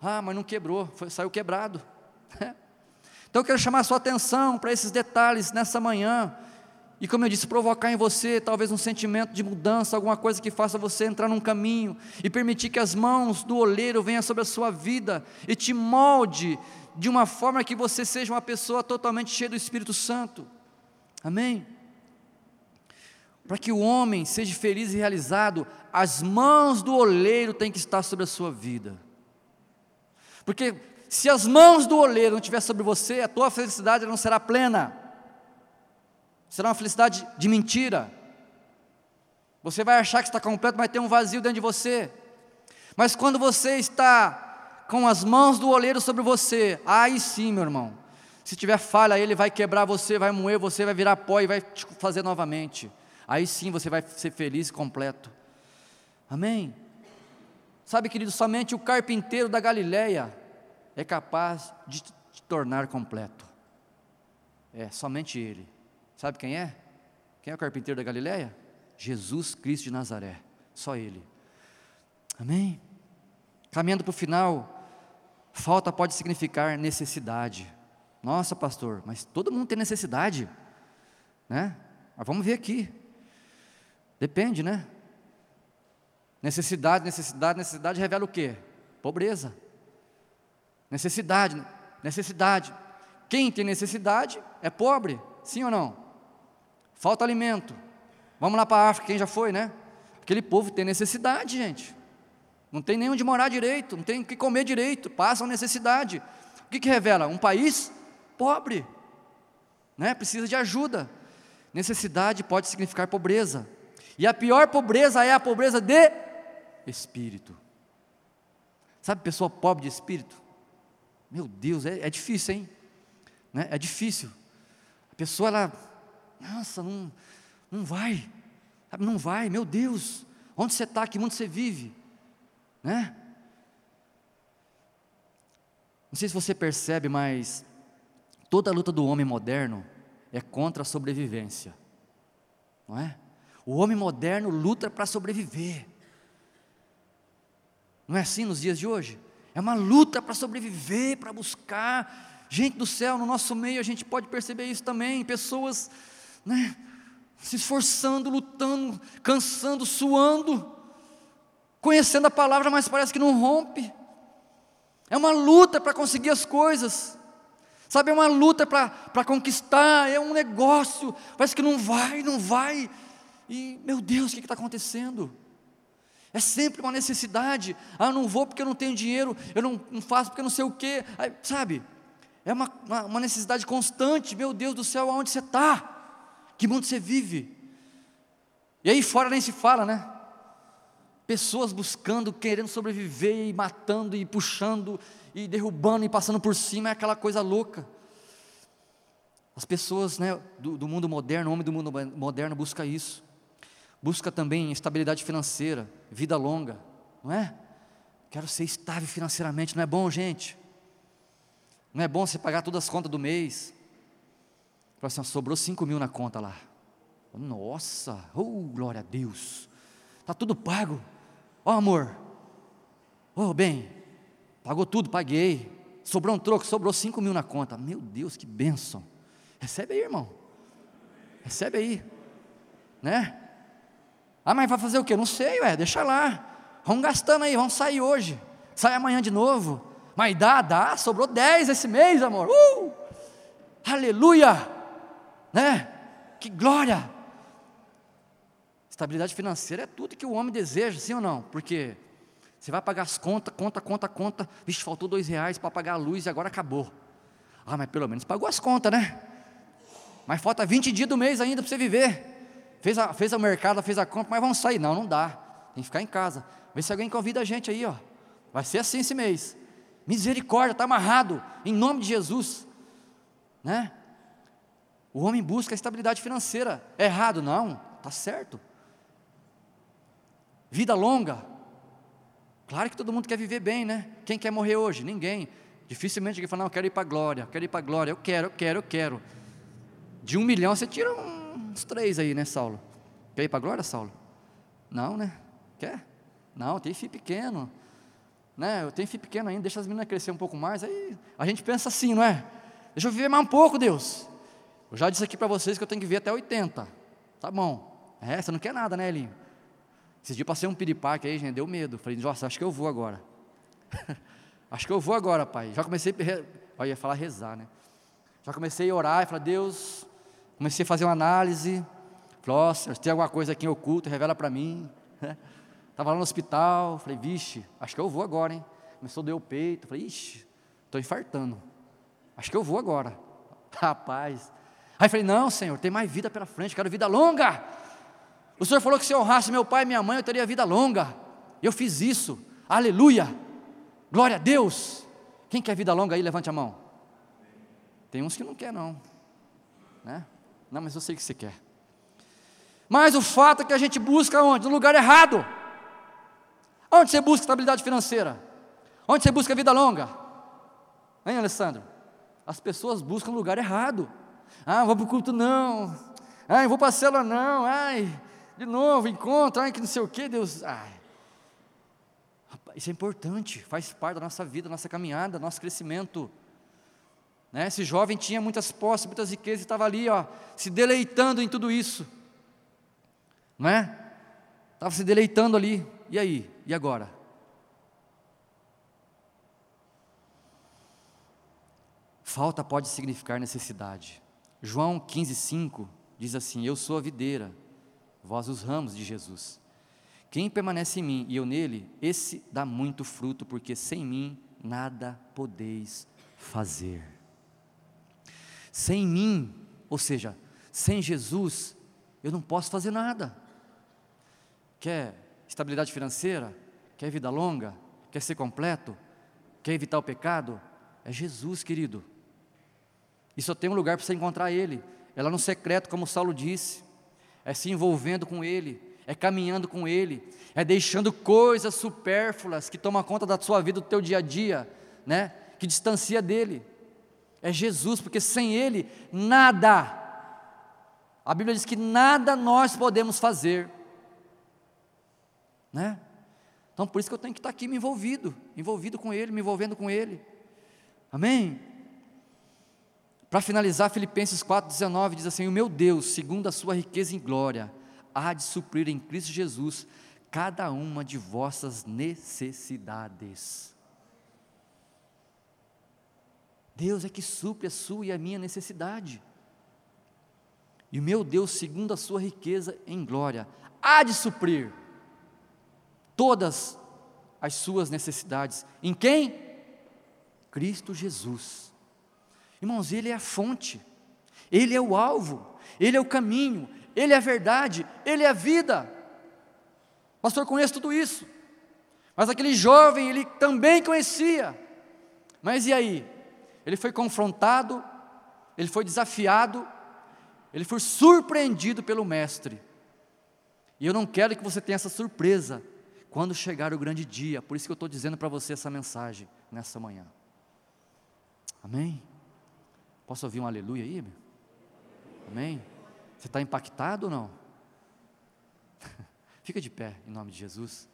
Ah, mas não quebrou, foi, saiu quebrado. Então eu quero chamar a sua atenção para esses detalhes nessa manhã. E como eu disse, provocar em você talvez um sentimento de mudança, alguma coisa que faça você entrar num caminho e permitir que as mãos do oleiro venham sobre a sua vida e te molde de uma forma que você seja uma pessoa totalmente cheia do Espírito Santo. Amém? Para que o homem seja feliz e realizado, as mãos do oleiro têm que estar sobre a sua vida. Porque se as mãos do oleiro não estiver sobre você, a tua felicidade não será plena. Será uma felicidade de mentira. Você vai achar que está completo, mas tem um vazio dentro de você. Mas quando você está com as mãos do oleiro sobre você, aí sim, meu irmão. Se tiver falha, ele vai quebrar você, vai moer você, vai virar pó e vai te fazer novamente. Aí sim você vai ser feliz e completo. Amém? Sabe, querido, somente o carpinteiro da Galileia é capaz de te tornar completo. É, somente Ele. Sabe quem é? Quem é o carpinteiro da Galileia? Jesus Cristo de Nazaré. Só Ele. Amém? Caminhando para o final, falta pode significar necessidade. Nossa, pastor, mas todo mundo tem necessidade, né? Mas vamos ver aqui. Depende, né? Necessidade, necessidade, necessidade revela o quê? Pobreza. Necessidade, necessidade. Quem tem necessidade é pobre, sim ou não? Falta alimento. Vamos lá para a África, quem já foi, né? Aquele povo tem necessidade, gente. Não tem nem onde morar direito, não tem o que comer direito, passam necessidade. O que, que revela? Um país pobre, né? precisa de ajuda. Necessidade pode significar pobreza. E a pior pobreza é a pobreza de espírito. Sabe, pessoa pobre de espírito? Meu Deus, é, é difícil, hein? Né? É difícil. A pessoa, ela, nossa, não, não vai, não vai, meu Deus, onde você está, que mundo você vive? Né? Não sei se você percebe, mas toda a luta do homem moderno é contra a sobrevivência, não é? O homem moderno luta para sobreviver. Não é assim nos dias de hoje? É uma luta para sobreviver, para buscar. Gente do céu, no nosso meio a gente pode perceber isso também. Pessoas, né, se esforçando, lutando, cansando, suando, conhecendo a palavra, mas parece que não rompe. É uma luta para conseguir as coisas. Sabe, é uma luta para conquistar, é um negócio, parece que não vai, não vai. E, meu Deus, o que está acontecendo? É sempre uma necessidade. Ah, não vou porque eu não tenho dinheiro, eu não, não faço porque eu não sei o quê. Aí, sabe? É uma, uma, necessidade constante. Meu Deus do céu, aonde você está? Que mundo você vive? E aí fora nem se fala, né? Pessoas buscando, querendo sobreviver, e matando, e puxando, e derrubando, e passando por cima, é aquela coisa louca. As pessoas né, do, do mundo moderno, o homem do mundo moderno busca isso busca também estabilidade financeira, vida longa, não é? Quero ser estável financeiramente, não é bom, gente? Não é bom você pagar todas as contas do mês? Fala assim, sobrou 5 mil na conta lá. Nossa, oh, glória a Deus. Está tudo pago. Ó oh, amor. Oh, bem, pagou tudo, paguei. Sobrou um troco, sobrou 5 mil na conta. Meu Deus, que bênção. Recebe aí, irmão. Recebe aí. Né? Ah, mas vai fazer o quê? Não sei, ué, deixa lá. Vamos gastando aí, vamos sair hoje. Sai amanhã de novo. Mas dá, dá, sobrou 10 esse mês, amor. Uh! Aleluia! Né? Que glória! Estabilidade financeira é tudo que o homem deseja, sim ou não? Porque você vai pagar as contas, conta, conta, conta. Vixe, faltou dois reais para pagar a luz e agora acabou. Ah, mas pelo menos pagou as contas, né? Mas falta 20 dias do mês ainda para você viver fez a, fez a mercado, fez a compra, mas vamos sair. Não, não dá. Tem que ficar em casa. Vê se alguém convida a gente aí, ó. Vai ser assim esse mês. Misericórdia, está amarrado, em nome de Jesus. Né? O homem busca a estabilidade financeira. É errado? Não, está certo. Vida longa. Claro que todo mundo quer viver bem, né? Quem quer morrer hoje? Ninguém. Dificilmente alguém fala, não, eu quero ir para a glória, quero ir para a glória, eu quero, eu quero, eu quero. De um milhão você tira uns três aí, né, Saulo? Quer ir para a glória, Saulo? Não, né? Quer? Não, tem filho pequeno. Né? Eu tenho filho pequeno ainda, deixa as meninas crescer um pouco mais. Aí a gente pensa assim, não é? Deixa eu viver mais um pouco, Deus. Eu já disse aqui para vocês que eu tenho que viver até 80. Tá bom. É, você não quer nada, né, Elinho? Esse dia passei um piripaque aí, gente, deu medo. Falei, nossa, acho que eu vou agora. acho que eu vou agora, pai. Já comecei a. Eu ia falar rezar, né? Já comecei a orar e falar, Deus, Comecei a fazer uma análise. Falei, oh, tem alguma coisa aqui oculta, revela para mim. Estava lá no hospital, falei, vixe, acho que eu vou agora, hein? Começou a doer o peito, falei, ixi, estou infartando. Acho que eu vou agora. Rapaz. Aí falei, não, Senhor, tem mais vida pela frente, quero vida longa. O Senhor falou que se eu honrasse meu pai e minha mãe, eu teria vida longa. Eu fiz isso. Aleluia. Glória a Deus. Quem quer vida longa aí, levante a mão. Tem uns que não quer não. Né? Não, mas eu sei que você quer. Mas o fato é que a gente busca onde? No lugar errado. Onde você busca estabilidade financeira? Onde você busca vida longa? Hein, Alessandro? As pessoas buscam no lugar errado. Ah, vou para o culto não. Ah, vou para a célula não. Ai, de novo, encontro, ai, que não sei o que, Deus. Ai. Isso é importante, faz parte da nossa vida, da nossa caminhada, do nosso crescimento. Né? Esse jovem tinha muitas posses, muitas riquezas, e estava ali, ó, se deleitando em tudo isso. Não é? Estava se deleitando ali. E aí? E agora? Falta pode significar necessidade. João 15,5 diz assim: Eu sou a videira, vós os ramos de Jesus. Quem permanece em mim e eu nele, esse dá muito fruto, porque sem mim nada podeis fazer. Sem mim, ou seja, sem Jesus, eu não posso fazer nada. Quer estabilidade financeira? Quer vida longa? Quer ser completo? Quer evitar o pecado? É Jesus, querido. E só tem um lugar para você encontrar Ele. É lá no secreto, como Saulo disse. É se envolvendo com Ele, é caminhando com Ele, é deixando coisas supérfluas que tomam conta da sua vida, do teu dia a dia, né? Que distancia dele. É Jesus, porque sem Ele, nada. A Bíblia diz que nada nós podemos fazer, né? Então por isso que eu tenho que estar aqui me envolvido, envolvido com Ele, me envolvendo com Ele. Amém? Para finalizar, Filipenses 4,19 diz assim: O meu Deus, segundo a sua riqueza em glória, há de suprir em Cristo Jesus cada uma de vossas necessidades. Deus é que supre a sua e a minha necessidade. E o meu Deus, segundo a sua riqueza em glória, há de suprir todas as suas necessidades. Em quem? Cristo Jesus. Irmãos, Ele é a fonte, Ele é o alvo, Ele é o caminho, Ele é a verdade, Ele é a vida. Pastor, conheço tudo isso. Mas aquele jovem, ele também conhecia. Mas e aí? Ele foi confrontado, ele foi desafiado, ele foi surpreendido pelo Mestre. E eu não quero que você tenha essa surpresa quando chegar o grande dia. Por isso que eu estou dizendo para você essa mensagem nessa manhã. Amém? Posso ouvir um aleluia aí? Meu? Amém? Você está impactado ou não? Fica de pé, em nome de Jesus.